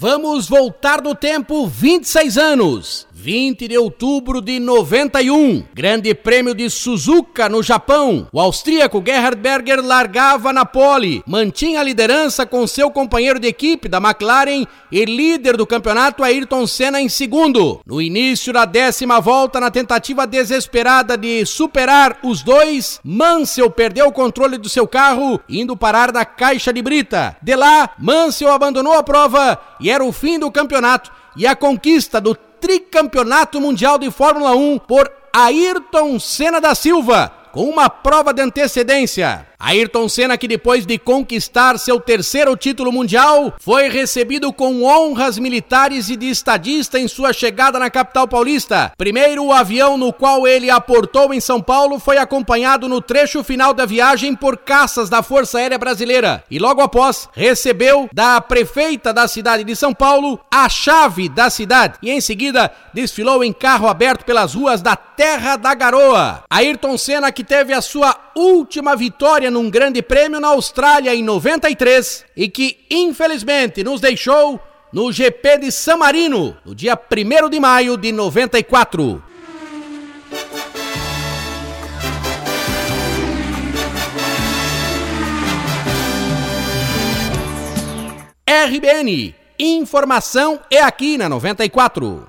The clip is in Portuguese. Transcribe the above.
Vamos voltar no tempo 26 anos. 20 de outubro de 91, Grande Prêmio de Suzuka no Japão. O austríaco Gerhard Berger largava na pole, mantinha a liderança com seu companheiro de equipe da McLaren e líder do campeonato Ayrton Senna em segundo. No início da décima volta, na tentativa desesperada de superar os dois, Mansell perdeu o controle do seu carro, indo parar na caixa de brita. De lá, Mansell abandonou a prova e era o fim do campeonato e a conquista do tricampeonato mundial de Fórmula 1 por Ayrton Senna da Silva, com uma prova de antecedência. Ayrton Senna, que depois de conquistar seu terceiro título mundial, foi recebido com honras militares e de estadista em sua chegada na capital paulista. Primeiro, o avião no qual ele aportou em São Paulo foi acompanhado no trecho final da viagem por caças da Força Aérea Brasileira e logo após recebeu da prefeita da cidade de São Paulo a chave da cidade e em seguida desfilou em carro aberto pelas ruas da Terra da Garoa. Ayrton Senna, que teve a sua última vitória num grande prêmio na Austrália em 93 e que infelizmente nos deixou no GP de San Marino no dia 1 de maio de 94. RBN, informação é aqui na 94.